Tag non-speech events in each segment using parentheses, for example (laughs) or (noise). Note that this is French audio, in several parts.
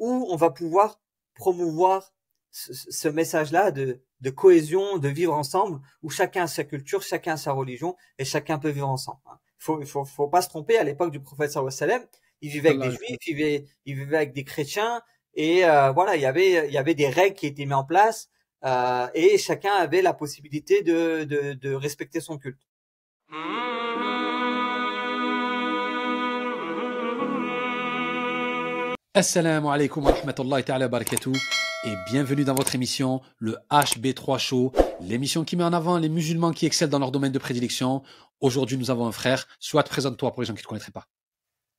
où on va pouvoir promouvoir ce, message-là de, de, cohésion, de vivre ensemble, où chacun a sa culture, chacun a sa religion et chacun peut vivre ensemble. Il hein. faut, faut, faut pas se tromper. À l'époque du prophète sallam, il vivait avec des juifs, il vivait, il vivait avec des chrétiens et euh, voilà, il y avait, il y avait des règles qui étaient mises en place euh, et chacun avait la possibilité de, de, de respecter son culte. Assalamu alaikum wa rahmatullahi ta'ala barakatuh et bienvenue dans votre émission, le HB3 Show, l'émission qui met en avant les musulmans qui excellent dans leur domaine de prédilection. Aujourd'hui, nous avons un frère. Soit présente-toi pour les gens qui ne te connaîtraient pas.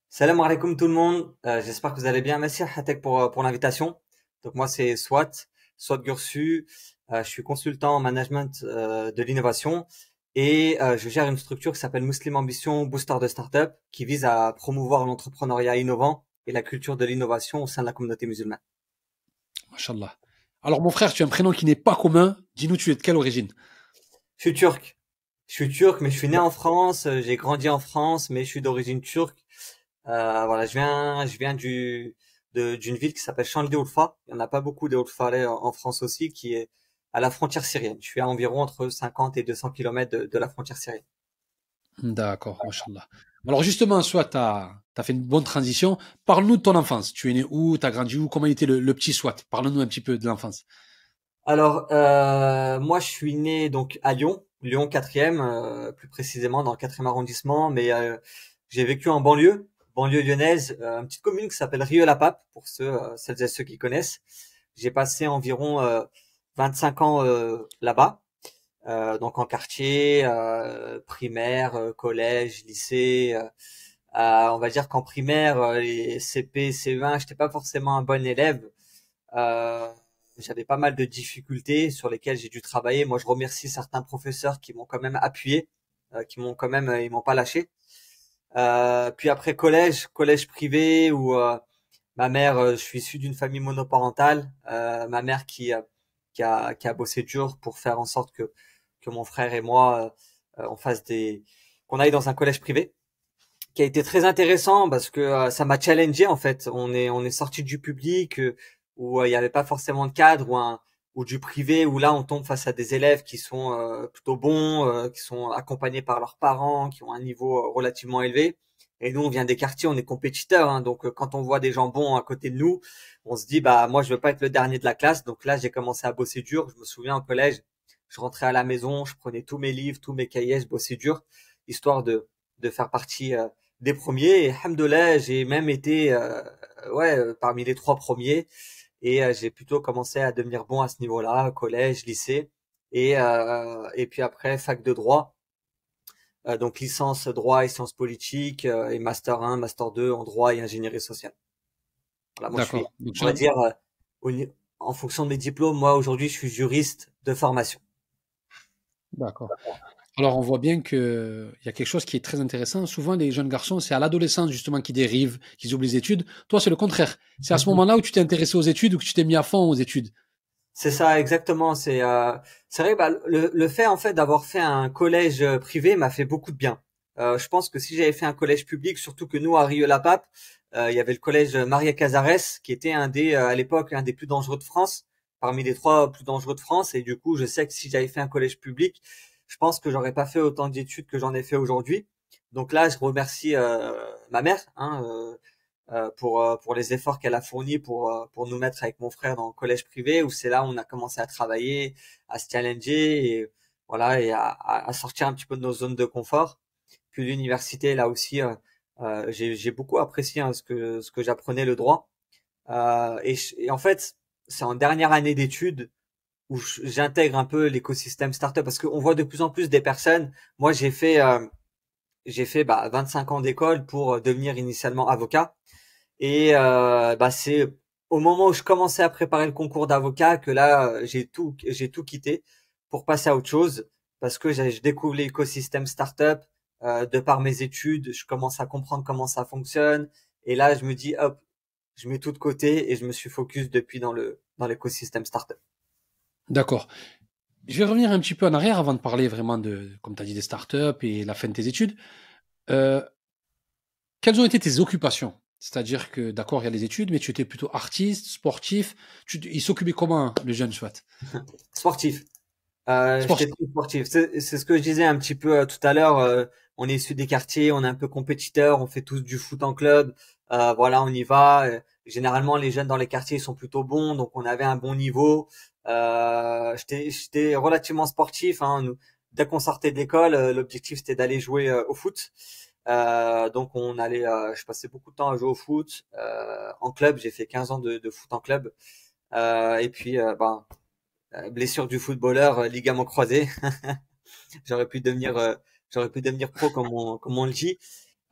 Salam alaikum tout le monde. Euh, j'espère que vous allez bien. Merci Hatek pour, euh, pour l'invitation. Donc moi, c'est Swat, Swat Gursu. Euh, je suis consultant en management de l'innovation et je gère une structure qui s'appelle Muslim Ambition Booster de Startup qui vise à promouvoir l'entrepreneuriat innovant et la culture de l'innovation au sein de la communauté musulmane. Mashallah. Alors mon frère, tu as un prénom qui n'est pas commun. Dis-nous, tu es de quelle origine? Je suis turc. Je suis turc, mais je suis né en France. Euh, j'ai grandi en France, mais je suis d'origine turque. Euh, voilà, je viens, je viens du d'une ville qui s'appelle Chanli Ulfa. Il n'y en a pas beaucoup de Ulfa en France aussi, qui est à la frontière syrienne. Je suis à environ entre 50 et 200 km de, de la frontière syrienne. D'accord, mashallah. Alors justement, soit tu as, fait une bonne transition. Parle-nous de ton enfance. Tu es né où? Tu as grandi où? Comment était le, petit Soit? Parle-nous un petit peu de l'enfance. Alors, euh, moi, je suis né donc à Lyon, Lyon 4e, euh, plus précisément dans le 4e arrondissement, mais euh, j'ai vécu en banlieue, banlieue lyonnaise, euh, une petite commune qui s'appelle Rieux-la-Pape, pour ceux, celles et ceux qui connaissent. J'ai passé environ 25 ans là-bas. Euh, donc en quartier, euh, primaire, euh, collège, lycée. on va dire qu'en primaire, les CP, CE1, j'étais pas forcément un bon élève. J'avais pas mal de difficultés sur lesquelles j'ai dû travailler. Moi, je remercie certains professeurs qui m'ont quand même appuyé, qui m'ont quand même, ils m'ont pas lâché. puis après collège, collège privé où ma mère, je suis issu d'une famille monoparentale. ma mère qui qui a, qui a bossé dur pour faire en sorte que que mon frère et moi euh, on fasse des qu'on aille dans un collège privé qui a été très intéressant parce que euh, ça m'a challengé en fait. On est on est sorti du public euh, où il n'y avait pas forcément de cadre ou un ou du privé où là on tombe face à des élèves qui sont plutôt bons, qui sont accompagnés par leurs parents, qui ont un niveau relativement élevé. Et nous on vient des quartiers, on est compétiteurs, hein, donc quand on voit des gens bons à côté de nous, on se dit bah moi je veux pas être le dernier de la classe. Donc là j'ai commencé à bosser dur. Je me souviens au collège, je rentrais à la maison, je prenais tous mes livres, tous mes cahiers, je bossais dur, histoire de, de faire partie euh, des premiers. Et hamdoulah, j'ai même été euh, ouais euh, parmi les trois premiers. Et j'ai plutôt commencé à devenir bon à ce niveau-là, collège, lycée. Et, et puis après, fac de droit. donc licence droit et sciences politiques et master 1, master 2 en droit et ingénierie sociale. Voilà, moi je suis, on va dire, en fonction de mes diplômes, moi aujourd'hui je suis juriste de formation. D'accord. Alors, on voit bien qu'il y a quelque chose qui est très intéressant. Souvent, les jeunes garçons, c'est à l'adolescence, justement, qu'ils dérivent, qu'ils oublient les études. Toi, c'est le contraire. C'est à ce mhm. moment-là où tu t'es intéressé aux études ou que tu t'es mis à fond aux études? C'est ça, exactement. C'est euh, c'est vrai, bah, le, le fait, en fait, d'avoir fait un collège euh, privé m'a fait beaucoup de bien. Euh, je pense que si j'avais fait un collège public, surtout que nous, à Rieux-la-Pape, euh, il y avait le collège Maria Casares, qui était un des, à l'époque, un des plus dangereux de France parmi les trois plus dangereux de France. Et du coup, je sais que si j'avais fait un collège public, je pense que j'aurais pas fait autant d'études que j'en ai fait aujourd'hui. Donc là, je remercie euh, ma mère hein, euh, euh pour euh, pour les efforts qu'elle a fournis pour euh, pour nous mettre avec mon frère dans le collège privé où c'est là où on a commencé à travailler, à se challenger et voilà et à, à sortir un petit peu de nos zones de confort. Puis l'université là aussi, j'ai beaucoup apprécié hein, ce que ce que j'apprenais le droit. Et, et en fait, c'est en dernière année d'études où j'intègre un peu l'écosystème startup parce qu'on voit de plus en plus des personnes. Moi, j'ai fait euh, j'ai fait bah, 25 ans d'école pour euh, devenir initialement avocat. Et euh, bah, c'est au moment où je commençais à préparer le concours d'avocat que là j'ai tout j'ai tout quitté pour passer à autre chose parce que je découvre l'écosystème startup euh, de par mes études, je commence à comprendre comment ça fonctionne. Et là je me dis hop je mets tout de côté et je me suis focus depuis dans le dans l'écosystème startup. D'accord. Je vais revenir un petit peu en arrière avant de parler vraiment de, comme tu as dit, des startups et la fin de tes études. Euh, quelles ont été tes occupations? C'est-à-dire que, d'accord, il y a les études, mais tu étais plutôt artiste, sportif. Tu, il s'occupait comment, le jeune soit? (laughs) Sportif. Euh, sportif. sportif. C'est ce que je disais un petit peu euh, tout à l'heure. Euh, on est issu des quartiers, on est un peu compétiteur, on fait tous du foot en club. Voilà, on y va. Généralement, les jeunes dans les quartiers sont plutôt bons, donc on avait un bon niveau. Euh, J'étais relativement sportif. Hein. Dès qu'on sortait de l'école, l'objectif c'était d'aller jouer au foot. Euh, donc on allait, euh, je passais beaucoup de temps à jouer au foot euh, en club. J'ai fait 15 ans de, de foot en club. Euh, et puis, ben, blessure du footballeur, ligament croisé. (laughs) j'aurais pu devenir, j'aurais pu devenir pro comme on, comme on le dit.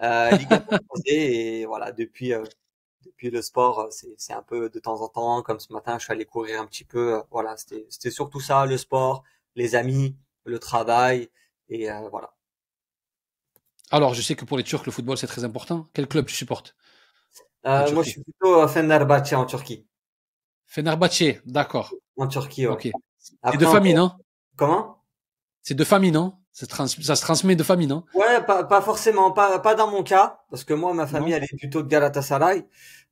ligament croisé et voilà. Depuis, depuis le sport, c'est un peu de temps en temps. Comme ce matin, je suis allé courir un petit peu. voilà, c'était surtout ça, le sport, les amis, le travail et voilà. Alors, je sais que pour les Turcs, le football, c'est très important. Quel club tu supportes? Euh, Moi, je suis plutôt Fenerbahçe en Turquie. Fenerbahçe, d'accord. En Turquie, ouais. Ok. C'est de famille, non? Comment? C'est de famille, non? Ça, se transmet de famille, non? Ouais, pas, pas forcément, pas, pas dans mon cas, parce que moi, ma famille, elle est plutôt de Galatasaray.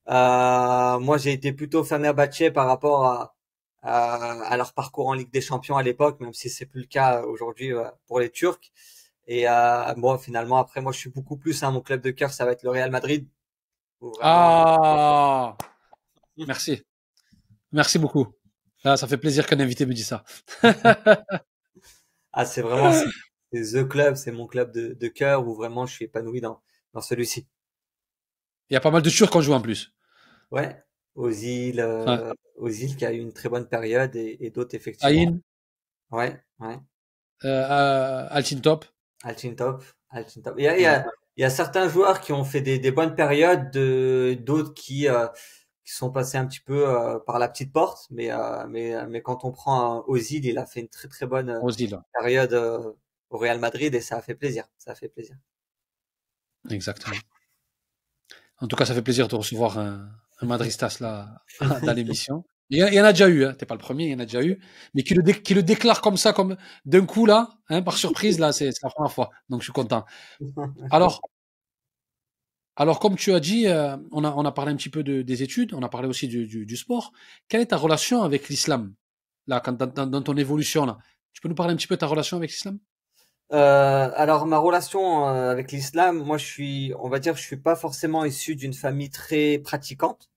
Euh, moi, j'ai été plutôt Fenerbahçe par rapport à, à, leur parcours en Ligue des Champions à l'époque, même si c'est plus le cas aujourd'hui euh, pour les Turcs. Et euh, bon, finalement, après, moi, je suis beaucoup plus. Hein, mon club de cœur, ça va être le Real Madrid. Ah, merci, merci beaucoup. Ah, ça fait plaisir qu'un invité me dise ça. ah, c'est vraiment the club, c'est mon club de, de cœur où vraiment je suis épanoui dans dans celui-ci. Il y a pas mal de Turcs qu'on joue en plus. Ouais, aux îles, euh, aux îles qui a eu une très bonne période et, et d'autres effectivement. Aïn. Ouais, ouais. Euh, Altintop. Altintop, Altintop. Il y a, il y a, il y a certains joueurs qui ont fait des, des bonnes périodes, d'autres qui euh, qui sont passés un petit peu euh, par la petite porte, mais euh, mais mais quand on prend Ozil, il a fait une très très bonne période au Real Madrid et ça a fait plaisir, ça a fait plaisir. Exactement. En tout cas, ça fait plaisir de recevoir un, un Madristas là (laughs) dans l'émission. Il y, en a déjà eu, hein. t'es pas le premier, il y en a déjà eu, mais qui le, le déclare comme ça, comme d'un coup là, hein, par surprise là, c'est la première fois, donc je suis content. Alors, alors comme tu as dit, euh, on a on a parlé un petit peu de, des études, on a parlé aussi du, du, sport. Quelle est ta relation avec l'islam là, dans, dans, ton évolution là? Tu peux nous parler un petit peu de ta relation avec l'islam? Euh, alors ma relation euh, avec l'islam, moi je suis, on va dire, je suis pas forcément issu d'une famille très pratiquante,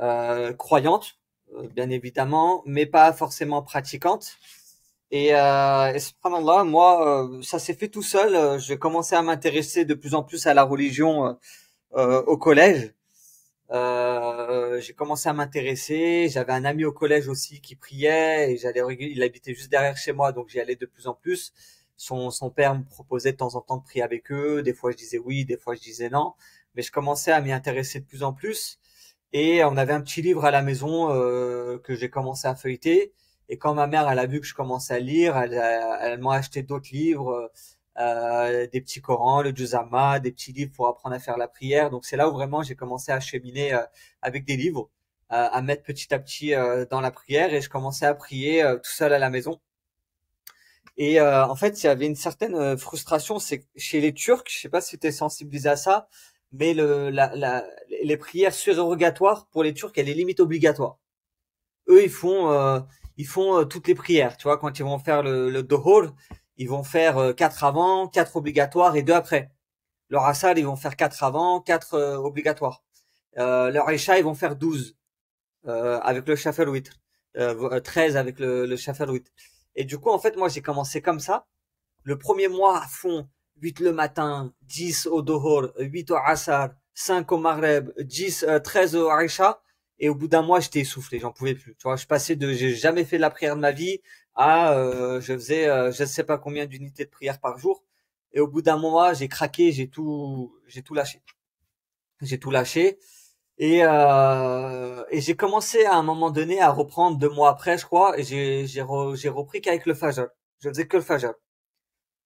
euh, croyante. Euh, bien évidemment, mais pas forcément pratiquante. Et, euh, et subhanallah, moi, euh, ça s'est fait tout seul. Euh, j'ai commencé à m'intéresser de plus en plus à la religion euh, au collège. j'ai commencé à m'intéresser. J'avais un ami au collège aussi qui priait et j'allais. Il habitait juste derrière chez moi, donc j'y allais de plus en plus. Son, son père me proposait de temps en temps de prier avec eux. Des fois, je disais oui, des fois, je disais non. Mais je commençais à m'y intéresser de plus en plus. Et on avait un petit livre à la maison euh, que j'ai commencé à feuilleter. Et quand ma mère elle a vu que je commençais à lire, elle, elle m'a acheté d'autres livres, euh, des petits Corans, le Juzama, des petits livres pour apprendre à faire la prière. Donc c'est là où vraiment j'ai commencé à cheminer euh, avec des livres, euh, à mettre petit à petit euh, dans la prière. Et je commençais à prier tout seul à la maison. Et en fait, il y avait une certaine frustration, c'est chez les Turcs, je sais pas si tu es sensibilisé à ça, mais le, la, la, les prières surérogatoires pour les Turcs, elle est limite obligatoire. Eux, ils font, euh, ils font euh, toutes les prières. Tu vois, quand ils vont faire le, le dohor, ils vont faire euh, quatre avant, quatre obligatoires et deux après. Leur asal, ils vont faire quatre avant, quatre obligatoires. leur isha, ils vont faire douze avec le shafel witr, 13 avec le, le shafel witr. Et du coup, en fait, moi, j'ai commencé comme ça. Le premier mois à fond, 8 le matin, 10 au Dohor, 8 au Asar, 5 au Maghreb, 10, 13 au Aisha. Et au bout d'un mois, j'étais essoufflé, j'en pouvais plus. Tu vois, je passais de j'ai jamais fait la prière de ma vie à euh, je faisais euh, je ne sais pas combien d'unités de prière par jour. Et au bout d'un mois, j'ai craqué, j'ai tout j'ai tout lâché. J'ai tout lâché. Et, euh, et j'ai commencé à un moment donné à reprendre deux mois après, je crois, et j'ai j'ai repris qu'avec le Fajr. Je faisais que le Fajr.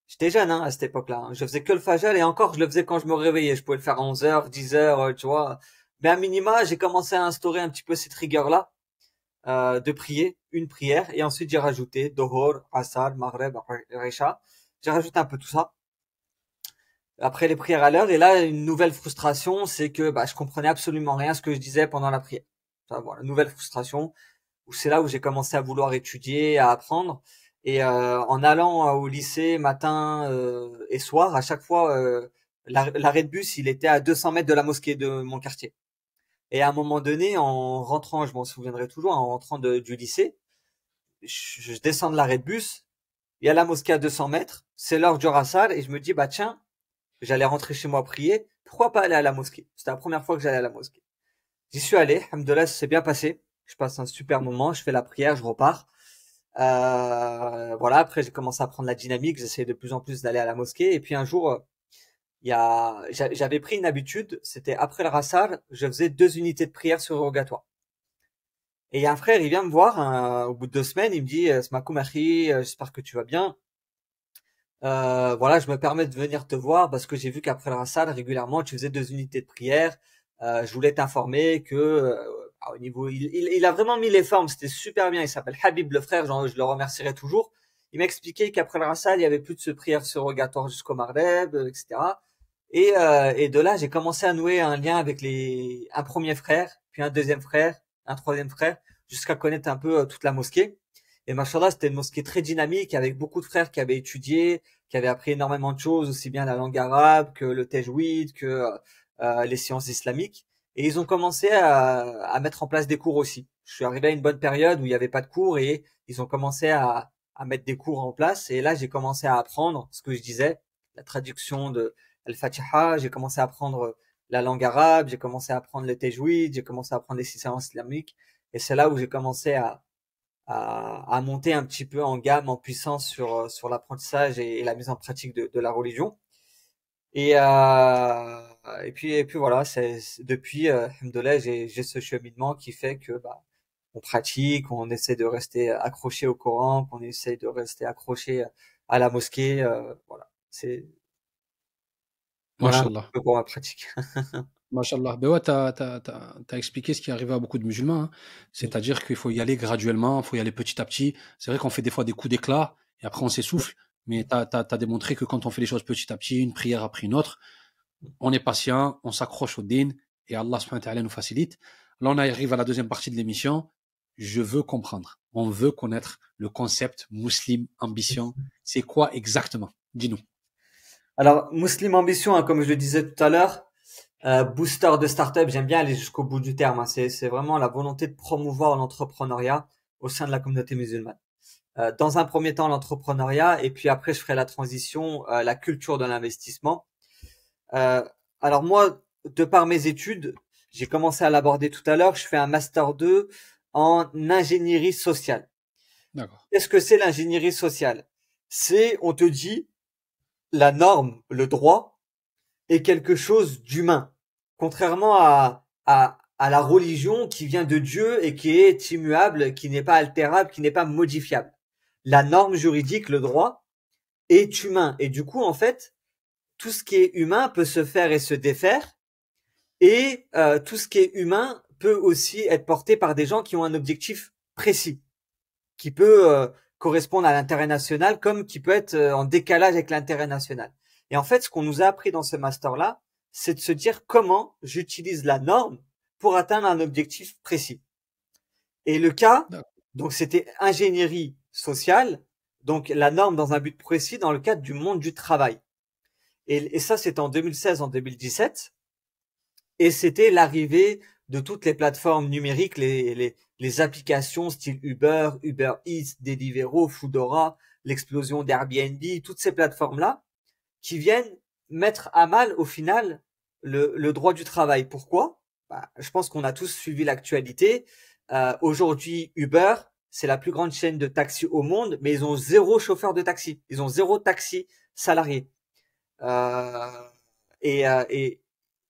J'étais jeune hein, à cette époque-là. Hein. Je faisais que le fajr et encore je le faisais quand je me réveillais. Je pouvais le faire à 11h, 10h, tu vois. Mais à minima, j'ai commencé à instaurer un petit peu cette rigueur-là euh, de prier, une prière. Et ensuite, j'ai rajouté Dohor, Asar, Maghreb, Recha. J'ai rajouté un peu tout ça. Après les prières à l'heure. Et là, une nouvelle frustration, c'est que bah, je comprenais absolument rien à ce que je disais pendant la prière. Enfin, voilà, nouvelle frustration, où c'est là où j'ai commencé à vouloir étudier, à apprendre. Et euh, en allant au lycée matin euh, et soir, à chaque fois, euh, l'arrêt de bus, il était à 200 mètres de la mosquée de mon quartier. Et à un moment donné, en rentrant, je m'en souviendrai toujours, en rentrant de, du lycée, je, je descends de l'arrêt de bus, il y a la mosquée à 200 mètres, c'est l'heure du rassal, et je me dis, bah tiens, j'allais rentrer chez moi prier, pourquoi pas aller à la mosquée? C'était la première fois que j'allais à la mosquée. J'y suis allé, Alhamdoulilah, ça s'est bien passé. Je passe un super moment, je fais la prière, je repars. Euh, voilà, après j'ai commencé à prendre la dynamique, j'essayais de plus en plus d'aller à la mosquée. Et puis un jour, il y a, j'avais pris une habitude, c'était après le rassal, je faisais deux unités de prière sur rogatoire. Et il y a un frère, il vient me voir hein, au bout de deux semaines, il me dit euh, Smakou euh, j'espère que tu vas bien. Euh, voilà, je me permets de venir te voir parce que j'ai vu qu'après le rassal, régulièrement, tu faisais deux unités de prière. Euh, je voulais t'informer que euh, au niveau, il, il, a vraiment mis les formes, c'était super bien. Il s'appelle Habib le frère, je le remercierai toujours. Il m'a expliqué qu'après le rassal, il y avait plus de ce prière surrogatoire jusqu'au Mardeb, etc. Et, et de là, j'ai commencé à nouer un lien avec les un premier frère, puis un deuxième frère, un troisième frère, jusqu'à connaître un peu toute la mosquée. Et machallah, c'était une mosquée très dynamique avec beaucoup de frères qui avaient étudié, qui avaient appris énormément de choses, aussi bien la langue arabe que le tajwid, que euh, les sciences islamiques. Et ils ont commencé à, à, mettre en place des cours aussi. Je suis arrivé à une bonne période où il n'y avait pas de cours et ils ont commencé à, à mettre des cours en place. Et là, j'ai commencé à apprendre ce que je disais, la traduction de Al-Fatiha. J'ai commencé à apprendre la langue arabe, j'ai commencé à apprendre le tajwid, j'ai commencé à apprendre les sciences islamiques. Et c'est là où j'ai commencé à, à, monter un petit peu en gamme, en puissance sur, sur l'apprentissage et, la mise en pratique de, de la religion. Et, euh, et puis et puis voilà, c'est depuis euh, j'ai j'ai ce cheminement qui fait que bah on pratique, on essaie de rester accroché au Coran, qu'on essaie de rester accroché à la mosquée, euh, voilà. C'est voilà pour ma pratique. (laughs) Machallah. Ben ouais, tu as, expliqué ce qui arrive à beaucoup de musulmans. Hein. C'est-à-dire qu'il faut y aller graduellement, il faut y aller petit à petit. C'est vrai qu'on fait des fois des coups d'éclat et après on s'essouffle. Mais tu as, démontré que quand on fait les choses petit à petit, une prière après une autre, on est patient, on s'accroche au din et Allah nous facilite. Là, on arrive à la deuxième partie de l'émission. Je veux comprendre. On veut connaître le concept muslim ambition. C'est quoi exactement? Dis-nous. Alors, muslim ambition, hein, comme je le disais tout à l'heure, euh, booster de start-up, j'aime bien aller jusqu'au bout du terme. Hein. C'est vraiment la volonté de promouvoir l'entrepreneuriat au sein de la communauté musulmane. Euh, dans un premier temps, l'entrepreneuriat, et puis après, je ferai la transition, euh, la culture de l'investissement. alors moi, de par mes études, j'ai commencé à l'aborder tout à l'heure, je fais un master 2 en ingénierie sociale. Qu'est-ce que c'est l'ingénierie sociale? C'est, on te dit, la norme, le droit, est quelque chose d'humain, contrairement à, à, la religion qui vient de Dieu et qui est immuable, qui n'est pas altérable, qui n'est pas modifiable. La norme juridique, le droit, est humain. Et du coup, en fait, tout ce qui est humain peut se faire et se défaire. Et euh, tout ce qui est humain peut aussi être porté par des gens qui ont un objectif précis, qui peut euh, correspondre à l'intérêt national comme qui peut être euh, en décalage avec l'intérêt national. Et en fait, ce qu'on nous a appris dans ce master-là, c'est de se dire comment j'utilise la norme pour atteindre un objectif précis. Et le cas, donc c'était ingénierie sociale, donc la norme dans un but précis dans le cadre du monde du travail. Et, ça, c'était en 2016, en 2017. Et c'était l'arrivée de toutes les plateformes numériques, les, les, les applications style Uber, Uber Eats, Deliveroo, Foodora, l'explosion d'Airbnb, toutes ces plateformes-là qui viennent mettre à mal au final le, le droit du travail. Pourquoi? Bah, Je pense qu'on a tous suivi l'actualité. Euh, Aujourd'hui, Uber, c'est la plus grande chaîne de taxi au monde, mais ils ont zéro chauffeur de taxi. Ils ont zéro taxi salarié. Euh, et, euh, et,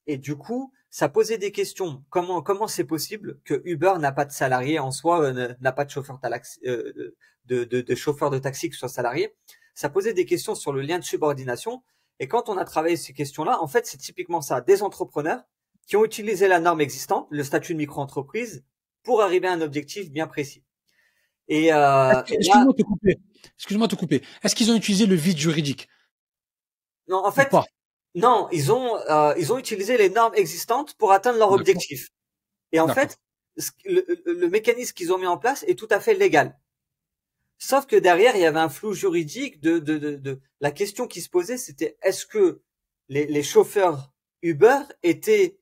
et du coup, ça posait des questions. Comment comment c'est possible que Uber n'a pas de salarié en soi, euh, n'a pas de chauffeur euh, de, de, de, chauffeur de taxi qui soit salarié? Ça posait des questions sur le lien de subordination. Et quand on a travaillé ces questions-là, en fait, c'est typiquement ça, des entrepreneurs qui ont utilisé la norme existante, le statut de micro-entreprise, pour arriver à un objectif bien précis. Et euh, excuse-moi de te couper. Excuse-moi de te couper. Est-ce qu'ils ont utilisé le vide juridique? Non, en fait, Non, ils ont euh, ils ont utilisé les normes existantes pour atteindre leur objectif. Et en fait, le, le mécanisme qu'ils ont mis en place est tout à fait légal. Sauf que derrière, il y avait un flou juridique de, de, de, de la question qui se posait, c'était est-ce que les, les, chauffeurs Uber étaient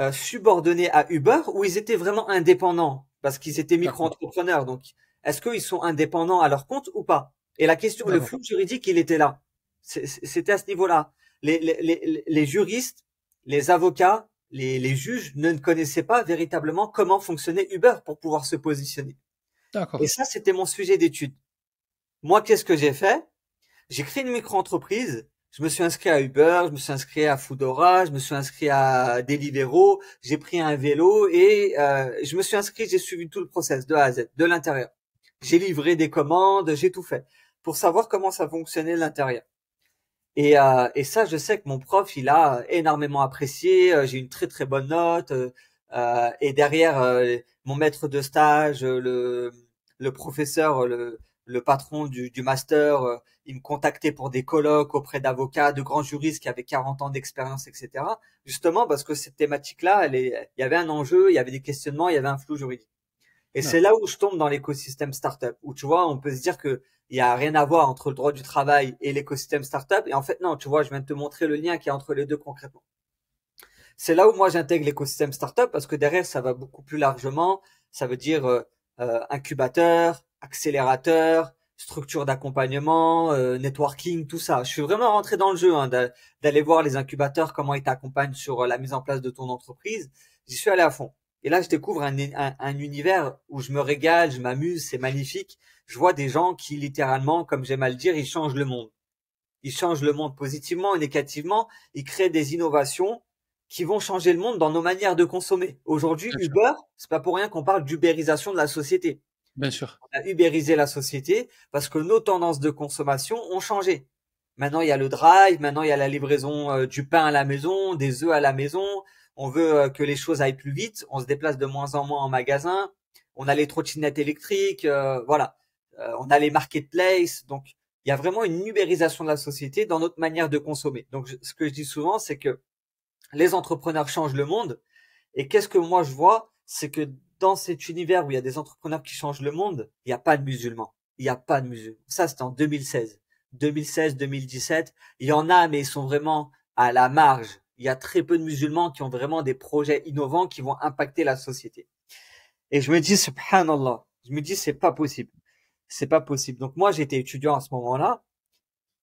euh, subordonnés à Uber ou ils étaient vraiment indépendants? Parce qu'ils étaient micro-entrepreneurs. Donc, est-ce qu'ils sont indépendants à leur compte ou pas? Et la question, le flou juridique, il était là. C'était à ce niveau-là. Les, les, les, les, juristes, les avocats, les, les juges ne connaissaient pas véritablement comment fonctionnait Uber pour pouvoir se positionner. Et ça, c'était mon sujet d'étude. Moi, qu'est-ce que j'ai fait? J'ai créé une micro-entreprise. Je me suis inscrit à Uber, je me suis inscrit à Foodora, je me suis inscrit à Deliveroo, j'ai pris un vélo et euh, je me suis inscrit, j'ai suivi tout le process de A à Z, de l'intérieur. J'ai livré des commandes, j'ai tout fait pour savoir comment ça fonctionnait l'intérieur. Et, euh, et ça, je sais que mon prof, il a énormément apprécié. Euh, j'ai une très très bonne note. Euh, et derrière, euh, mon maître de stage, le, le professeur, le, le patron du, du master, euh, il me contactait pour des colloques auprès d'avocats, de grands juristes qui avaient 40 ans d'expérience, etc. Justement parce que cette thématique-là, il y avait un enjeu, il y avait des questionnements, il y avait un flou juridique. Et c'est là où je tombe dans l'écosystème startup, où tu vois, on peut se dire que il y a rien à voir entre le droit du travail et l'écosystème startup. Et en fait, non, tu vois, je viens de te montrer le lien qui est entre les deux concrètement. C'est là où moi j'intègre l'écosystème startup parce que derrière ça va beaucoup plus largement. Ça veut dire euh, euh, incubateur, accélérateur, structure d'accompagnement, euh, networking, tout ça. Je suis vraiment rentré dans le jeu hein, d'aller voir les incubateurs, comment ils t'accompagnent sur la mise en place de ton entreprise. J'y suis allé à fond. Et là, je découvre un, un, un univers où je me régale, je m'amuse, c'est magnifique. Je vois des gens qui, littéralement, comme j'aime à le dire, ils changent le monde. Ils changent le monde positivement et négativement. Ils créent des innovations qui vont changer le monde dans nos manières de consommer. Aujourd'hui, Uber, c'est pas pour rien qu'on parle d'ubérisation de la société. Bien sûr. On a ubérisé la société parce que nos tendances de consommation ont changé. Maintenant, il y a le drive, maintenant il y a la livraison euh, du pain à la maison, des œufs à la maison. On veut euh, que les choses aillent plus vite. On se déplace de moins en moins en magasin. On a les trottinettes électriques, euh, voilà. on a les marketplaces. Donc, il y a vraiment une ubérisation de la société dans notre manière de consommer. Donc, ce que je dis souvent, c'est que les entrepreneurs changent le monde. Et qu'est-ce que moi je vois, c'est que dans cet univers où il y a des entrepreneurs qui changent le monde, il n'y a pas de musulmans. Il n'y a pas de musulmans. Ça, c'était en 2016. 2016, 2017. Il y en a, mais ils sont vraiment à la marge. Il y a très peu de musulmans qui ont vraiment des projets innovants qui vont impacter la société. Et je me dis, subhanallah. Je me dis, c'est pas possible. C'est pas possible. Donc moi, j'étais étudiant à ce moment-là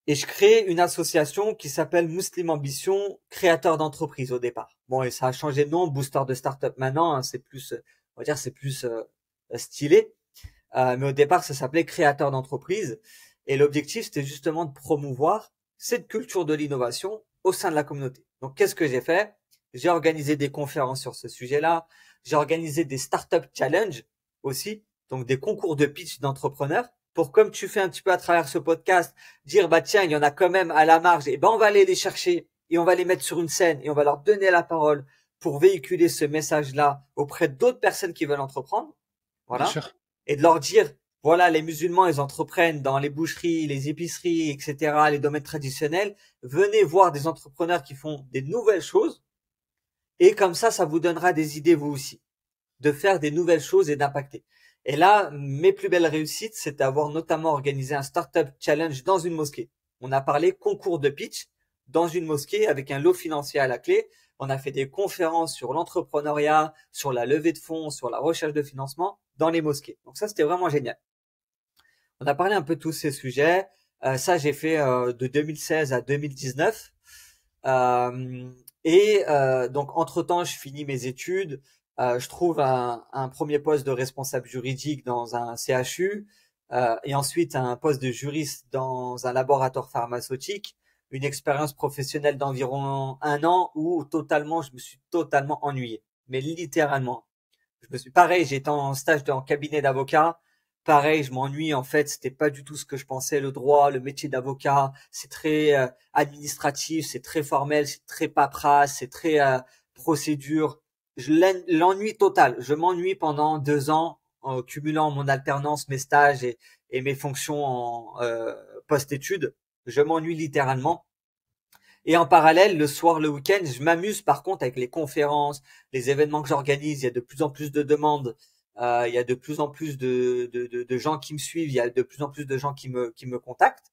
et je crée une association qui s'appelle Muslim Ambition, créateur d'entreprise au départ. Bon, et ça a changé de nom, booster de start-up maintenant, hein, c'est plus, on va dire, c'est plus euh, stylé. Euh, mais au départ, ça s'appelait créateur d'entreprise. Et l'objectif, c'était justement de promouvoir cette culture de l'innovation au sein de la communauté. Donc, qu'est-ce que j'ai fait? J'ai organisé des conférences sur ce sujet-là. J'ai organisé des startup challenge aussi, donc des concours de pitch d'entrepreneurs pour comme tu fais un petit peu à travers ce podcast, dire bah tiens, il y en a quand même à la marge, et ben on va aller les chercher et on va les mettre sur une scène et on va leur donner la parole pour véhiculer ce message-là auprès d'autres personnes qui veulent entreprendre. Voilà. Et de leur dire voilà, les musulmans, ils entreprennent dans les boucheries, les épiceries, etc., les domaines traditionnels. Venez voir des entrepreneurs qui font des nouvelles choses. Et comme ça, ça vous donnera des idées vous aussi de faire des nouvelles choses et d'impacter. Et là, mes plus belles réussites, c'est d'avoir notamment organisé un startup challenge dans une mosquée. On a parlé concours de pitch dans une mosquée avec un lot financier à la clé. On a fait des conférences sur l'entrepreneuriat, sur la levée de fonds, sur la recherche de financement dans les mosquées. Donc ça, c'était vraiment génial. On a parlé un peu de tous ces sujets. Euh, ça, j'ai fait euh, de 2016 à 2019. Euh, et euh, donc, entre-temps, je finis mes études. Euh, je trouve un, un, premier poste de responsable juridique dans un CHU euh, et ensuite un poste de juriste dans un laboratoire pharmaceutique, une expérience professionnelle d'environ un an où totalement, je me suis totalement ennuyé, mais littéralement. Je me suis pareil, j'étais en stage en cabinet d'avocat. Pareil, je m'ennuie. En fait, c'était pas du tout ce que je pensais. Le droit, le métier d'avocat, c'est très euh, administratif, c'est très formel, c'est très paperasse, c'est très euh, procédure l'ennui total. Je m'ennuie pendant deux ans en cumulant mon alternance, mes stages et, mes fonctions en euh, post-études. Je m'ennuie littéralement. Et en parallèle, le soir, le week-end, je m'amuse par contre avec les conférences, les événements que j'organise. Il y a de plus en plus de demandes. Euh, il y a de plus en plus de, de, de, de, gens qui me suivent. Il y a de plus en plus de gens qui me, qui me contactent.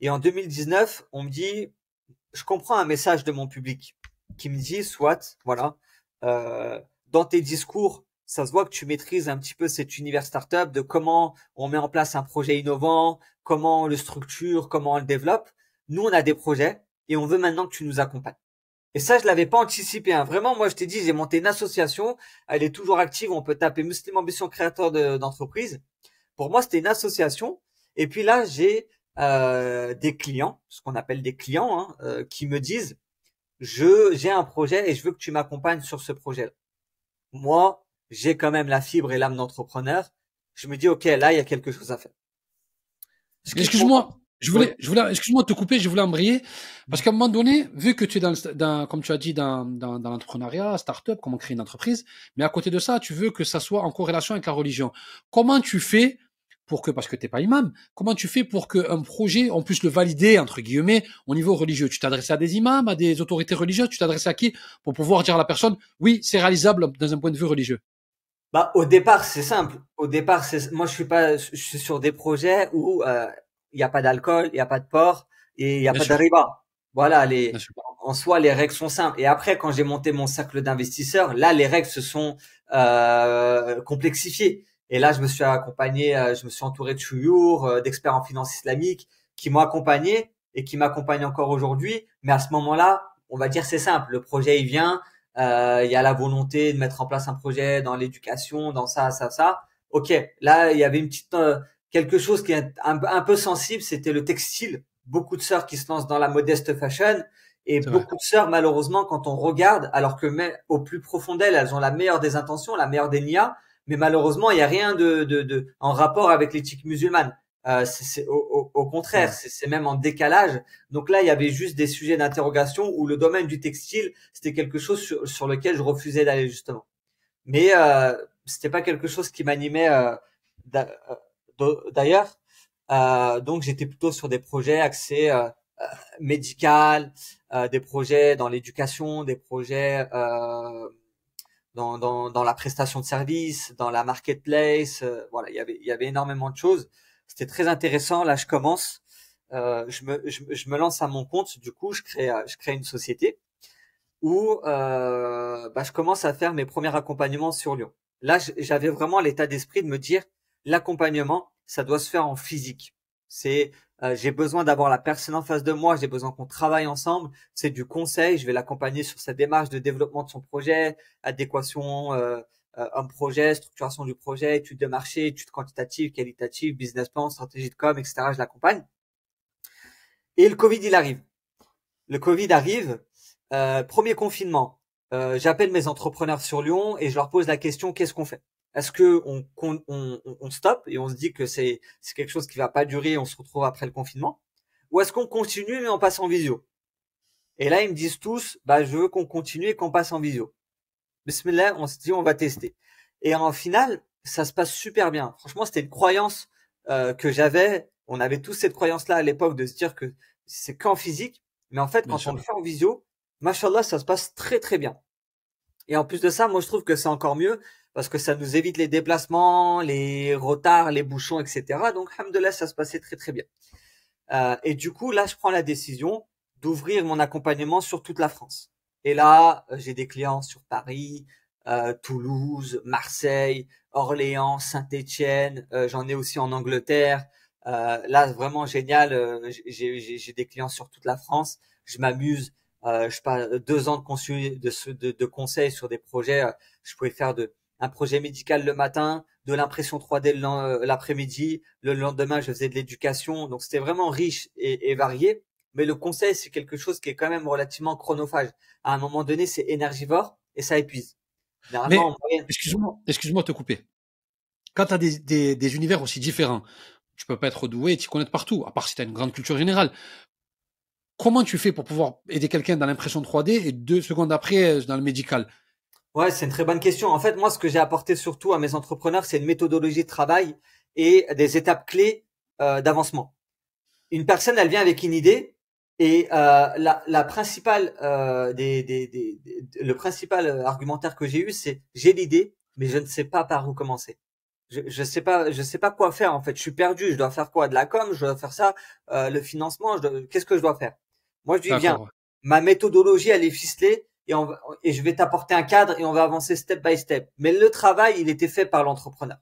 Et en 2019, on me dit, je comprends un message de mon public qui me dit, soit, voilà, euh, dans tes discours, ça se voit que tu maîtrises un petit peu cet univers startup de comment on met en place un projet innovant, comment on le structure, comment on le développe. Nous, on a des projets et on veut maintenant que tu nous accompagnes. Et ça, je l'avais pas anticipé. Hein. Vraiment, moi, je t'ai dit, j'ai monté une association. Elle est toujours active. On peut taper Muslim Ambition créateur d'entreprise. Pour moi, c'était une association. Et puis là, j'ai euh, des clients, ce qu'on appelle des clients, hein, euh, qui me disent, je j'ai un projet et je veux que tu m'accompagnes sur ce projet-là. Moi, j'ai quand même la fibre et l'âme d'entrepreneur. Je me dis, ok, là, il y a quelque chose à faire. Excuse-moi, je voulais, je voulais, excuse-moi de te couper, je voulais embrayer parce qu'à un moment donné, vu que tu es dans, dans comme tu as dit, dans, dans, dans l'entrepreneuriat, start-up, comment créer une entreprise, mais à côté de ça, tu veux que ça soit en corrélation avec la religion. Comment tu fais pour que, parce que t'es pas imam, comment tu fais pour qu'un projet, on puisse le valider, entre guillemets, au niveau religieux? Tu t'adresses à des imams, à des autorités religieuses, tu t'adresses à qui pour pouvoir dire à la personne, oui, c'est réalisable dans un point de vue religieux? Bah, au départ, c'est simple. Au départ, c'est, moi, je suis pas, je suis sur des projets où, euh, il n'y a pas d'alcool, il n'y a pas de porc et il n'y a pas de riba. Voilà, les, en soi, les règles sont simples. Et après, quand j'ai monté mon cercle d'investisseurs, là, les règles se sont euh, complexifiées. Et là, je me suis accompagné, euh, je me suis entouré de chouyours, euh, d'experts en finance islamique, qui m'ont accompagné et qui m'accompagnent encore aujourd'hui. Mais à ce moment-là, on va dire c'est simple. Le projet, il vient. Euh, il y a la volonté de mettre en place un projet dans l'éducation, dans ça, ça, ça. Ok, là, il y avait une petite quelque chose qui est un, peu sensible, c'était le textile. Beaucoup de sœurs qui se lancent dans la modeste fashion et beaucoup de sœurs, malheureusement, quand on regarde, alors que mais, au plus profond d'elles, elles ont la meilleure des intentions, la meilleure des nias, mais malheureusement, il n'y a rien de, de, de, en rapport avec l'éthique musulmane. Euh, c'est au, au, contraire, c'est même en décalage. Donc là, il y avait juste des sujets d'interrogation où le domaine du textile, c'était quelque chose sur, sur, lequel je refusais d'aller justement. Mais euh, c'était pas quelque chose qui m'animait euh, euh d'ailleurs. Euh, donc j'étais plutôt sur des projets axés euh, euh médical, euh, des projets dans l'éducation, des projets dans, dans, dans, la prestation de services, dans la marketplace. voilà, il y avait il y avait énormément de choses. C'était très intéressant. Là, je commence. je, me, je, me lance à mon compte. Du coup, je crée je crée une société où bah, je commence à faire mes premiers accompagnements sur Lyon. Là, j'avais vraiment l'état d'esprit de me dire l'accompagnement, ça doit se faire en physique. C'est euh, j'ai besoin d'avoir la personne en face de moi, j'ai besoin qu'on travaille ensemble. C'est du conseil, je vais l'accompagner sur sa démarche de développement de son projet, adéquation euh, euh un projet, structuration du projet, étude de marché, étude quantitative, qualitative, business plan, stratégie de com, etc. Je l'accompagne. Et le Covid, il arrive. Le Covid arrive. Euh, premier confinement. Euh, j'appelle mes entrepreneurs sur Lyon et je leur pose la question qu'est-ce qu'on fait? Est-ce que on, on, on, stoppe et on se dit que c'est c'est quelque chose qui va pas durer, et on se retrouve après le confinement, ou est-ce qu'on continue mais on passe en visio? Et là ils me disent tous, bah je veux qu'on continue et qu'on passe en visio. Bismillah, on se dit on va tester. Et en final, ça se passe super bien. Franchement, c'était une croyance euh, que j'avais. On avait tous cette croyance-là à l'époque de se dire que c'est qu'en physique, mais en fait, quand on le fait en visio, machallah, ça se passe très très bien. Et en plus de ça, moi je trouve que c'est encore mieux parce que ça nous évite les déplacements, les retards, les bouchons, etc. Donc, alhamdoulilah, ça se passait très très bien. Euh, et du coup, là, je prends la décision d'ouvrir mon accompagnement sur toute la France. Et là, j'ai des clients sur Paris, euh, Toulouse, Marseille, Orléans, Saint-Étienne. Euh, J'en ai aussi en Angleterre. Euh, là, vraiment génial. Euh, j'ai des clients sur toute la France. Je m'amuse. Euh, je passe deux ans de, de, de conseils sur des projets. Je pouvais faire de un projet médical le matin, de l'impression 3D euh, l'après-midi, le lendemain je faisais de l'éducation, donc c'était vraiment riche et, varié. Mais le conseil c'est quelque chose qui est quand même relativement chronophage. À un moment donné c'est énergivore et ça épuise. Mais excuse-moi, excuse-moi de te couper. Quand tu as des, des, des, univers aussi différents, tu peux pas être doué et t'y connaître partout, à part si tu as une grande culture générale. Comment tu fais pour pouvoir aider quelqu'un dans l'impression 3D et deux secondes après dans le médical? Ouais, c'est une très bonne question. En fait, moi, ce que j'ai apporté surtout à mes entrepreneurs, c'est une méthodologie de travail et des étapes clés euh, d'avancement. Une personne, elle vient avec une idée Et euh, la, la principale, euh, des, des, des, le principal argumentaire que j'ai eu, c'est j'ai l'idée, mais je ne sais pas par où commencer. Je, je sais pas, je sais pas quoi faire en fait. Je suis perdu. Je dois faire quoi? De la com? Je dois faire ça? Euh, Le financement? Qu'est-ce que je dois faire? Moi, je dis bien. Ma méthodologie, elle est ficelée et, on et je vais t'apporter un cadre et on va avancer step by step. Mais le travail, il était fait par l'entrepreneur.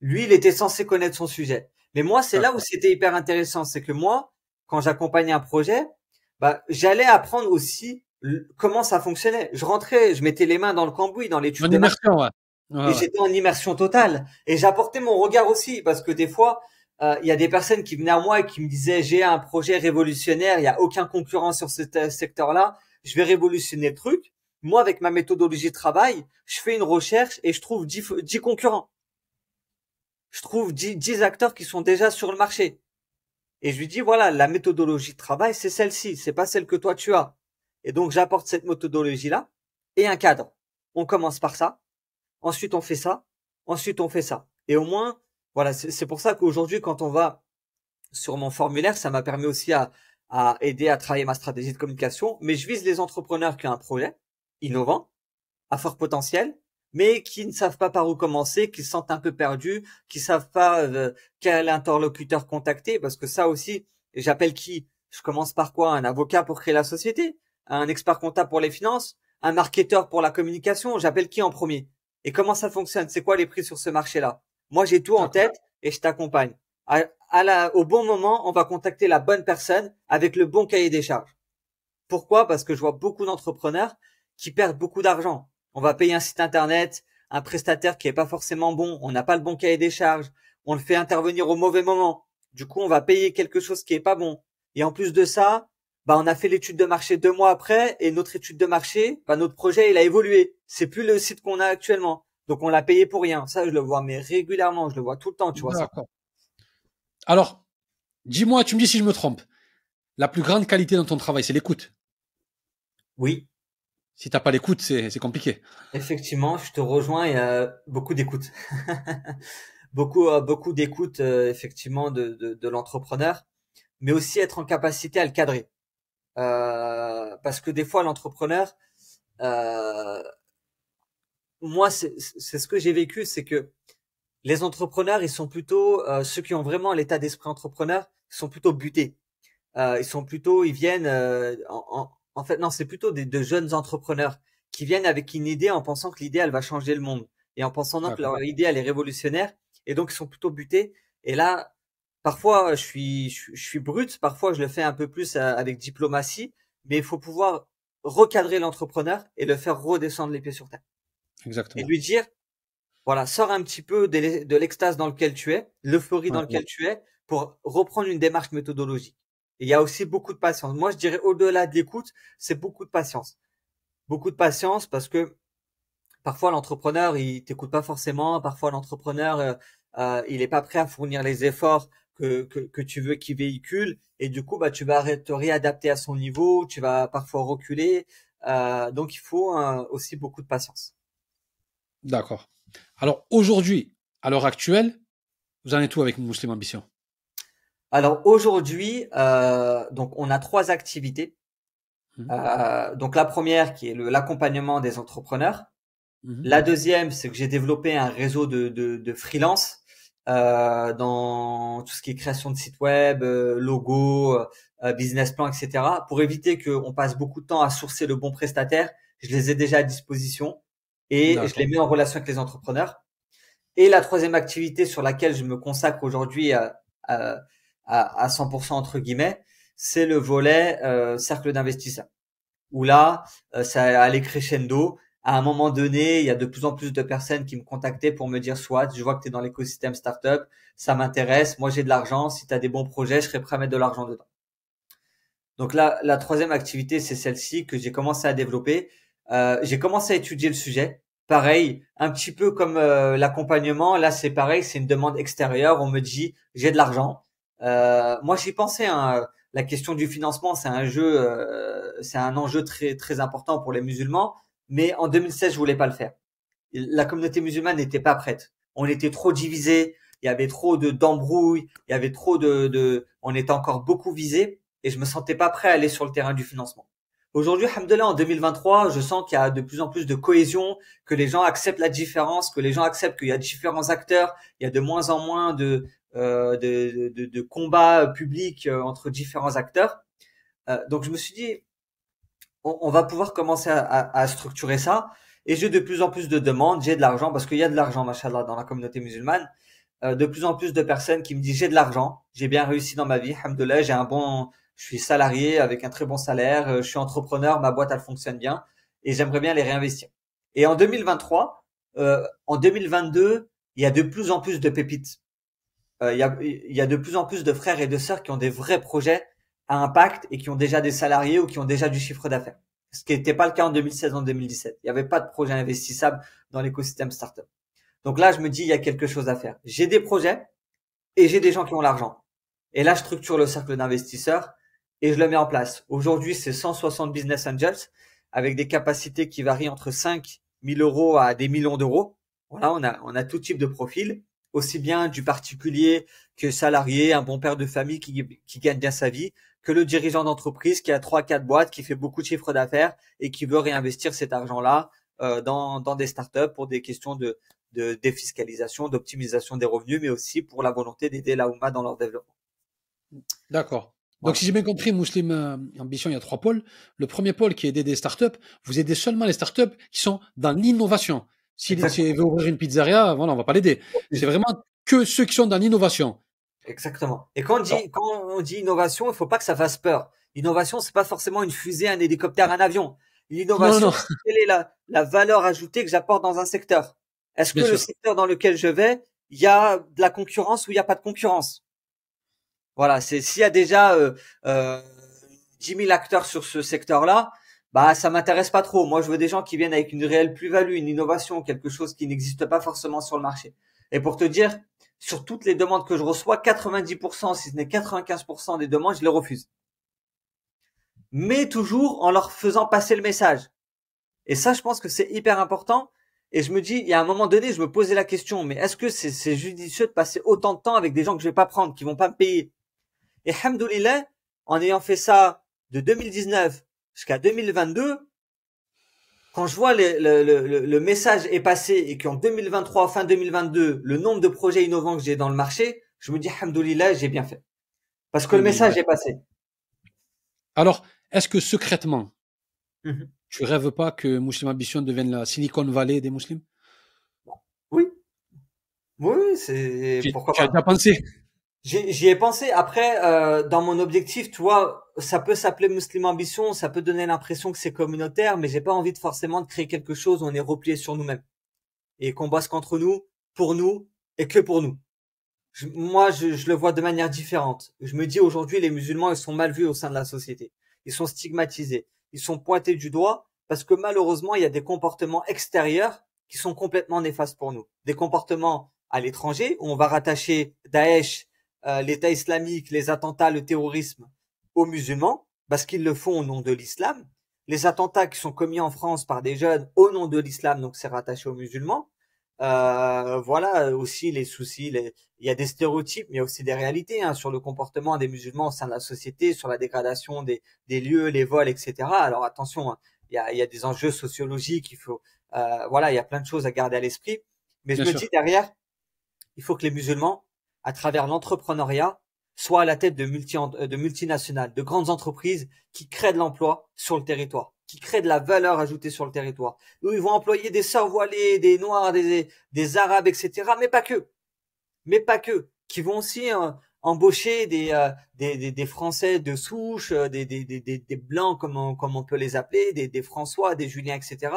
Lui, il était censé connaître son sujet. Mais moi, c'est là où c'était hyper intéressant, c'est que moi, quand j'accompagnais un projet, bah, j'allais apprendre aussi comment ça fonctionnait. Je rentrais, je mettais les mains dans le cambouis, dans l'étude. En immersion, ouais. et j'étais en immersion totale. Et j'apportais mon regard aussi, parce que des fois, euh, il y a des personnes qui venaient à moi et qui me disaient j'ai un projet révolutionnaire, il n'y a aucun concurrent sur ce secteur-là, je vais révolutionner le truc. Moi, avec ma méthodologie de travail, je fais une recherche et je trouve 10, 10 concurrents. Je trouve 10, 10 acteurs qui sont déjà sur le marché. Et je lui dis, voilà, la méthodologie de travail, c'est celle-ci, c'est pas celle que toi tu as. Et donc, j'apporte cette méthodologie-là et un cadre. On commence par ça. Ensuite, on fait ça. Ensuite, on fait ça. Et au moins, voilà, c'est pour ça qu'aujourd'hui, quand on va sur mon formulaire, ça m'a permis aussi à, à aider à travailler ma stratégie de communication. Mais je vise les entrepreneurs qui ont un projet innovant, à fort potentiel, mais qui ne savent pas par où commencer, qui se sentent un peu perdus, qui savent pas euh, quel interlocuteur contacter, parce que ça aussi, j'appelle qui? Je commence par quoi? Un avocat pour créer la société Un expert comptable pour les finances Un marketeur pour la communication J'appelle qui en premier? Et comment ça fonctionne? C'est quoi les prix sur ce marché-là? Moi, j'ai tout en tête et je t'accompagne. À, la, au bon moment, on va contacter la bonne personne avec le bon cahier des charges. Pourquoi? Parce que je vois beaucoup d'entrepreneurs qui perdent beaucoup d'argent on va payer un site internet, un prestataire qui est pas forcément bon, on n'a pas le bon cahier des charges, on le fait intervenir au mauvais moment. Du coup, on va payer quelque chose qui est pas bon. Et en plus de ça, bah, on a fait l'étude de marché deux mois après et notre étude de marché, bah, notre projet, il a évolué. C'est plus le site qu'on a actuellement. Donc, on l'a payé pour rien. Ça, je le vois, mais régulièrement, je le vois tout le temps, tu vois ça. Alors, dis-moi, tu me dis si je me trompe. La plus grande qualité dans ton travail, c'est l'écoute. Oui. Si t'as pas l'écoute, c'est compliqué. Effectivement, je te rejoins. Il y a beaucoup d'écoute, (laughs) beaucoup euh, beaucoup d'écoute euh, effectivement de, de, de l'entrepreneur, mais aussi être en capacité à le cadrer. Euh, parce que des fois, l'entrepreneur, euh, moi, c'est ce que j'ai vécu, c'est que les entrepreneurs, ils sont plutôt euh, ceux qui ont vraiment l'état d'esprit entrepreneur, ils sont plutôt butés. ils sont plutôt, ils viennent en, en en fait, non, c'est plutôt des, de jeunes entrepreneurs qui viennent avec une idée en pensant que l'idée, elle va changer le monde. Et en pensant que leur idée, elle est révolutionnaire. Et donc, ils sont plutôt butés. Et là, parfois, je suis, je, suis brut. Parfois, je le fais un peu plus euh, avec diplomatie. Mais il faut pouvoir recadrer l'entrepreneur et le faire redescendre les pieds sur terre. Exactement. Et lui dire, voilà, sors un petit peu de l'extase dans lequel tu es, l'euphorie dans lequel tu es, pour reprendre une démarche méthodologique il y a aussi beaucoup de patience. Moi, je dirais au-delà de l'écoute, c'est beaucoup de patience. Beaucoup de patience parce que parfois l'entrepreneur, il t'écoute pas forcément. Parfois l'entrepreneur, euh, euh, il est pas prêt à fournir les efforts que, que, que tu veux qu'il véhicule. Et du coup, bah, tu vas te réadapter à son niveau. Tu vas parfois reculer. Euh, donc, il faut euh, aussi beaucoup de patience. D'accord. Alors aujourd'hui, à l'heure actuelle, vous en êtes tout avec Muslim Ambition? Alors aujourd'hui, euh, donc on a trois activités. Mmh. Euh, donc la première qui est l'accompagnement des entrepreneurs. Mmh. La deuxième, c'est que j'ai développé un réseau de, de, de freelance euh, dans tout ce qui est création de sites web, logo, business plan, etc. Pour éviter qu'on passe beaucoup de temps à sourcer le bon prestataire, je les ai déjà à disposition et je les mets en relation avec les entrepreneurs. Et la troisième activité sur laquelle je me consacre aujourd'hui, euh, à, à 100% entre guillemets, c'est le volet euh, cercle d'investisseurs. Où là, euh, ça allait crescendo. À un moment donné, il y a de plus en plus de personnes qui me contactaient pour me dire soit je vois que tu es dans l'écosystème startup, ça m'intéresse, moi j'ai de l'argent, si tu as des bons projets, je serais prêt à mettre de l'argent dedans. Donc là, la troisième activité, c'est celle-ci que j'ai commencé à développer. Euh, j'ai commencé à étudier le sujet. Pareil, un petit peu comme euh, l'accompagnement, là c'est pareil, c'est une demande extérieure. On me dit j'ai de l'argent, euh, moi, j'y pensais. Hein, la question du financement, c'est un jeu, euh, c'est un enjeu très très important pour les musulmans. Mais en 2016, je voulais pas le faire. La communauté musulmane n'était pas prête. On était trop divisés. Il y avait trop de d'embrouilles. Il y avait trop de, de, on était encore beaucoup visés. et je me sentais pas prêt à aller sur le terrain du financement. Aujourd'hui, en 2023, je sens qu'il y a de plus en plus de cohésion, que les gens acceptent la différence, que les gens acceptent qu'il y a différents acteurs, il y a de moins en moins de, euh, de, de, de, combats publics euh, entre différents acteurs. Euh, donc je me suis dit, on, on va pouvoir commencer à, à, à, structurer ça. Et j'ai de plus en plus de demandes, j'ai de l'argent, parce qu'il y a de l'argent, machallah, dans la communauté musulmane. Euh, de plus en plus de personnes qui me disent, j'ai de l'argent, j'ai bien réussi dans ma vie, alhamdoulilah, j'ai un bon, je suis salarié avec un très bon salaire, euh, je suis entrepreneur, ma boîte elle fonctionne bien et j'aimerais bien les réinvestir. Et en 2023, euh, en 2022, il y a de plus en plus de pépites. Euh, il, y a, il y a de plus en plus de frères et de sœurs qui ont des vrais projets à impact et qui ont déjà des salariés ou qui ont déjà du chiffre d'affaires. Ce qui n'était pas le cas en 2016, en 2017. Il n'y avait pas de projet investissable dans l'écosystème startup. Donc là, je me dis, il y a quelque chose à faire. J'ai des projets et j'ai des gens qui ont l'argent. Et là, je structure le cercle d'investisseurs et je le mets en place. Aujourd'hui, c'est 160 business angels avec des capacités qui varient entre 5 000 euros à des millions d'euros. Voilà, on a, on a tout type de profil, aussi bien du particulier que salarié, un bon père de famille qui, qui gagne bien sa vie, que le dirigeant d'entreprise qui a trois, quatre boîtes, qui fait beaucoup de chiffres d'affaires et qui veut réinvestir cet argent-là euh, dans, dans des startups pour des questions de, de défiscalisation, d'optimisation des revenus, mais aussi pour la volonté d'aider la Ouma dans leur développement. D'accord. Donc, si j'ai bien compris, Muslim euh, Ambition, il y a trois pôles. Le premier pôle qui est d'aider les startups, vous aidez seulement les startups qui sont dans l'innovation. Si, si veut ouvrir une pizzeria, voilà, on va pas l'aider. C'est vraiment que ceux qui sont dans l'innovation. Exactement. Et quand on dit, quand on dit innovation, il faut pas que ça fasse peur. L'innovation, c'est pas forcément une fusée, un hélicoptère, un avion. L'innovation, quelle est la, la valeur ajoutée que j'apporte dans un secteur? Est-ce que le secteur dans lequel je vais, il y a de la concurrence ou il n'y a pas de concurrence? Voilà, c'est s'il y a déjà euh, euh, 10 000 acteurs sur ce secteur-là, bah ça m'intéresse pas trop. Moi, je veux des gens qui viennent avec une réelle plus-value, une innovation, quelque chose qui n'existe pas forcément sur le marché. Et pour te dire, sur toutes les demandes que je reçois, 90%, si ce n'est 95% des demandes, je les refuse. Mais toujours en leur faisant passer le message. Et ça, je pense que c'est hyper important. Et je me dis, il y a un moment donné, je me posais la question, mais est-ce que c'est judicieux de passer autant de temps avec des gens que je vais pas prendre, qui vont pas me payer? Et hamdoulilah, en ayant fait ça de 2019 jusqu'à 2022, quand je vois le, le, le, message est passé et qu'en 2023, fin 2022, le nombre de projets innovants que j'ai dans le marché, je me dis, hamdoulilah, j'ai bien fait. Parce que le message est passé. Alors, est-ce que secrètement, mhm. tu rêves pas que Muslim Ambition devienne la Silicon Valley des musulmans Oui. Oui, c'est pourquoi tu as déjà pensé J'y ai pensé. Après, euh, dans mon objectif, tu vois, ça peut s'appeler Muslim Ambition, ça peut donner l'impression que c'est communautaire, mais j'ai pas envie de forcément de créer quelque chose où on est replié sur nous-mêmes et qu'on bosse qu'entre nous, pour nous et que pour nous. moi, je, je, le vois de manière différente. Je me dis aujourd'hui, les musulmans, ils sont mal vus au sein de la société. Ils sont stigmatisés. Ils sont pointés du doigt parce que malheureusement, il y a des comportements extérieurs qui sont complètement néfastes pour nous. Des comportements à l'étranger où on va rattacher Daesh euh, l'État islamique, les attentats, le terrorisme aux musulmans, parce qu'ils le font au nom de l'islam. Les attentats qui sont commis en France par des jeunes au nom de l'islam, donc c'est rattaché aux musulmans. Euh, voilà aussi les soucis. Il y a des stéréotypes, mais il y a aussi des réalités hein, sur le comportement des musulmans au sein de la société, sur la dégradation des, des lieux, les vols, etc. Alors attention, hein, il, y a, il y a des enjeux sociologiques. Il faut, euh, voilà, il y a plein de choses à garder à l'esprit. Mais je me dis derrière, il faut que les musulmans à travers l'entrepreneuriat, soit à la tête euh, de multinationales, de grandes entreprises qui créent de l'emploi sur le territoire, qui créent de la valeur ajoutée sur le territoire, où ils vont employer des sœurs voilées, des noirs, des, des arabes, etc. Mais pas que. Mais pas que. Qui vont aussi euh, embaucher des, euh, des, Français de souche, des, blancs comme on, comme on peut les appeler, des, des François, des Juliens, etc.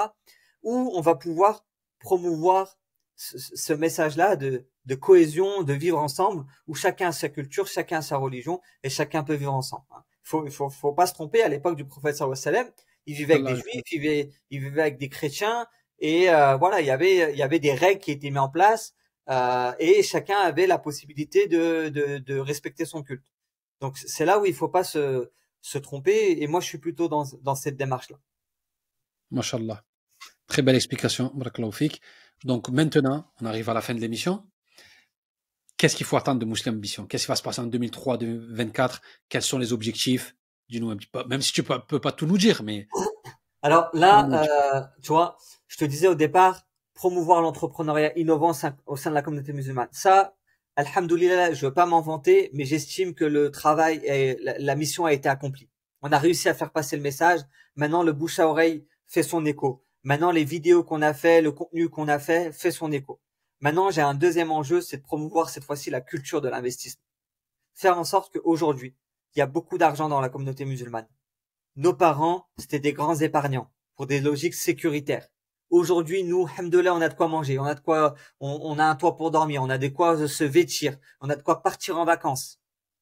Où on va pouvoir promouvoir ce, message-là de, de, cohésion, de vivre ensemble, où chacun a sa culture, chacun a sa religion, et chacun peut vivre ensemble. Il hein. faut, faut, faut pas se tromper. À l'époque du prophète sallam, il vivait avec des juifs, il vivait, il vivait avec des chrétiens, et euh, voilà, il y avait, il y avait des règles qui étaient mises en place, euh, et chacun avait la possibilité de, de, de respecter son culte. Donc c'est là où il faut pas se, se tromper, et moi je suis plutôt dans, dans cette démarche-là. Mashallah. Très belle explication, Donc maintenant, on arrive à la fin de l'émission. Qu'est-ce qu'il faut attendre de Muslim Ambition? Qu'est-ce qui va se passer en 2003, 2024 Quels sont les objectifs? Dis-nous un petit peu, même si tu peux, peux pas tout nous dire, mais. (coughs) Alors là, euh, tu vois, je te disais au départ, promouvoir l'entrepreneuriat innovant au sein de la communauté musulmane. Ça, alhamdoulilah, je veux pas m'en vanter, mais j'estime que le travail et la, mission a été accomplie. On a réussi à faire passer le message. Maintenant, le bouche à oreille fait son écho. Maintenant, les vidéos qu'on a fait, le contenu qu'on a fait, fait son écho. Maintenant, j'ai un deuxième enjeu, c'est de promouvoir cette fois-ci la culture de l'investissement. Faire en sorte qu'aujourd'hui, il y a beaucoup d'argent dans la communauté musulmane. Nos parents, c'était des grands épargnants pour des logiques sécuritaires. Aujourd'hui, nous, hamdoulah, on a de quoi manger, on a de quoi, on, a un toit pour dormir, on a de quoi se vêtir, on a de quoi partir en vacances.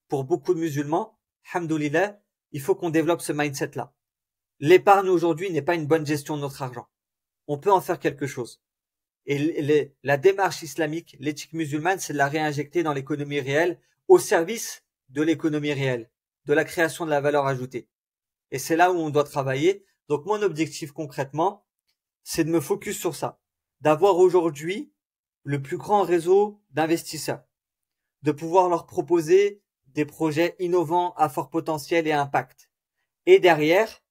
Pour beaucoup de musulmans, hamdoulilah, il faut qu'on développe ce mindset-là. L'épargne aujourd'hui n'est pas une bonne gestion de notre argent. On peut en faire quelque chose. Et la démarche islamique, l'éthique musulmane, c'est de la réinjecter dans l'économie réelle, au service de l'économie réelle, de la création de la valeur ajoutée. Et c'est là où on doit travailler. Donc mon objectif concrètement, c'est de me focus sur ça, d'avoir aujourd'hui le plus grand réseau d'investisseurs, de pouvoir leur proposer des projets innovants à fort potentiel et impact. Et derrière,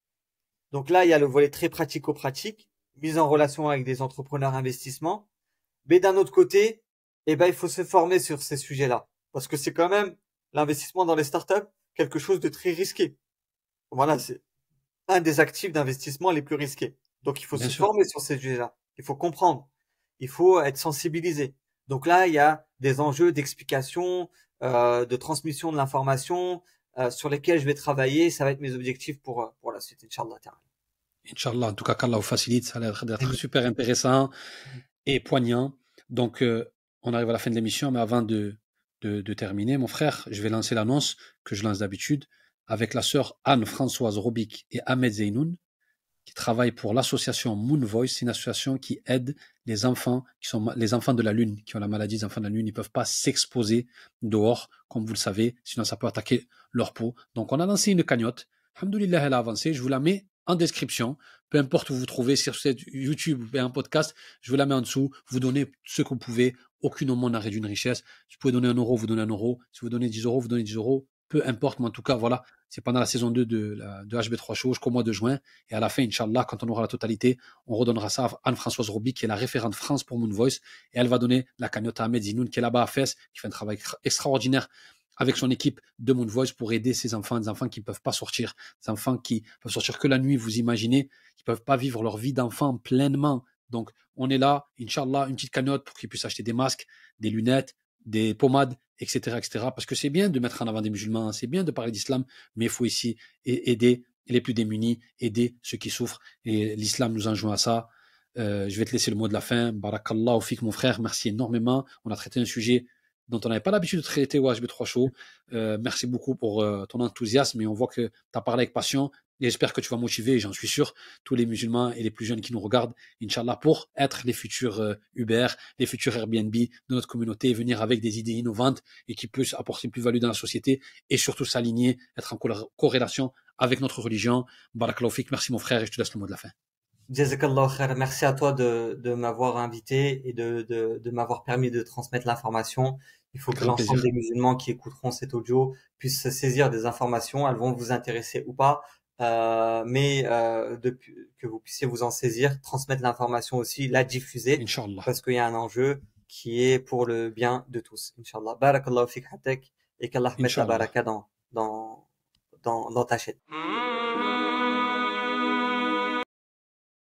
donc là, il y a le volet très pratico-pratique, mise en relation avec des entrepreneurs investissements. Mais d'un autre côté, eh ben, il faut se former sur ces sujets-là. Parce que c'est quand même l'investissement dans les startups quelque chose de très risqué. Voilà, c'est un des actifs d'investissement les plus risqués. Donc il faut se former sur ces sujets-là. Il faut comprendre. Il faut être sensibilisé. Donc là, il y a des enjeux d'explication, euh, de transmission de l'information euh, sur lesquels je vais travailler. Ça va être mes objectifs pour, euh, pour la suite, Inch'Allah. Inch'Allah, en tout cas, qu'Allah vous facilite. Ça a l'air d'être super intéressant et poignant. Donc, on arrive à la fin de l'émission, mais avant de, de, de, terminer, mon frère, je vais lancer l'annonce que je lance d'habitude avec la sœur Anne-Françoise Robic et Ahmed Zeynoun qui travaille pour l'association Moon Voice, c'est une association qui aide les enfants qui sont les enfants de la lune, qui ont la maladie des enfants de la lune, ils peuvent pas s'exposer dehors, comme vous le savez, sinon ça peut attaquer leur peau. Donc on a lancé une cagnotte. Alhamdoulilah, elle a avancé. Je vous la mets en description. Peu importe où vous, trouvez, sur YouTube ou un podcast, je vous la mets en dessous. Vous donnez ce que vous pouvez. Aucune au monde n'a réduit une richesse. Si vous pouvez donner un euro, vous donnez un euro. Si vous donnez 10 euros, vous donnez 10 euros peu importe, mais en tout cas, voilà, c'est pendant la saison 2 de, de HB3 Show jusqu'au mois de juin. Et à la fin, Inch'Allah, quand on aura la totalité, on redonnera ça à Anne-Françoise Roby, qui est la référente France pour Moon Voice. Et elle va donner la cagnotte à Ahmed Zinoun, qui est là-bas à Fès, qui fait un travail extraordinaire avec son équipe de Moon Voice pour aider ces enfants, des enfants qui ne peuvent pas sortir, des enfants qui peuvent sortir que la nuit, vous imaginez, qui ne peuvent pas vivre leur vie d'enfant pleinement. Donc, on est là, Inch'Allah, une petite cagnotte pour qu'ils puissent acheter des masques, des lunettes, des pommades, etc., etc. Parce que c'est bien de mettre en avant des musulmans, c'est bien de parler d'islam, mais il faut ici aider les plus démunis, aider ceux qui souffrent. Et l'islam nous enjoint à ça. Euh, je vais te laisser le mot de la fin. Barakallah, fik, mon frère, merci énormément. On a traité un sujet dont on n'avait pas l'habitude de traiter au HB3 Show. Euh, merci beaucoup pour euh, ton enthousiasme et on voit que tu as parlé avec passion. J'espère que tu vas motiver, j'en suis sûr, tous les musulmans et les plus jeunes qui nous regardent, Inch'Allah, pour être les futurs euh, Uber, les futurs Airbnb de notre communauté, venir avec des idées innovantes et qui puissent apporter plus-value dans la société et surtout s'aligner, être en corrélation avec notre religion. Barakallahu merci mon frère et je te laisse le mot de la fin. Merci à toi de, de m'avoir invité et de, de, de m'avoir permis de transmettre l'information. Il faut que l'ensemble des musulmans qui écouteront cet audio puissent se saisir des informations. Elles vont vous intéresser ou pas. Euh, mais euh, que vous puissiez vous en saisir, transmettre l'information aussi, la diffuser, parce qu'il y a un enjeu qui est pour le bien de tous. Inch'Allah. Barakallahu fik hatek et qu'Allah mette la baraka dans, dans, dans, dans ta chaîne.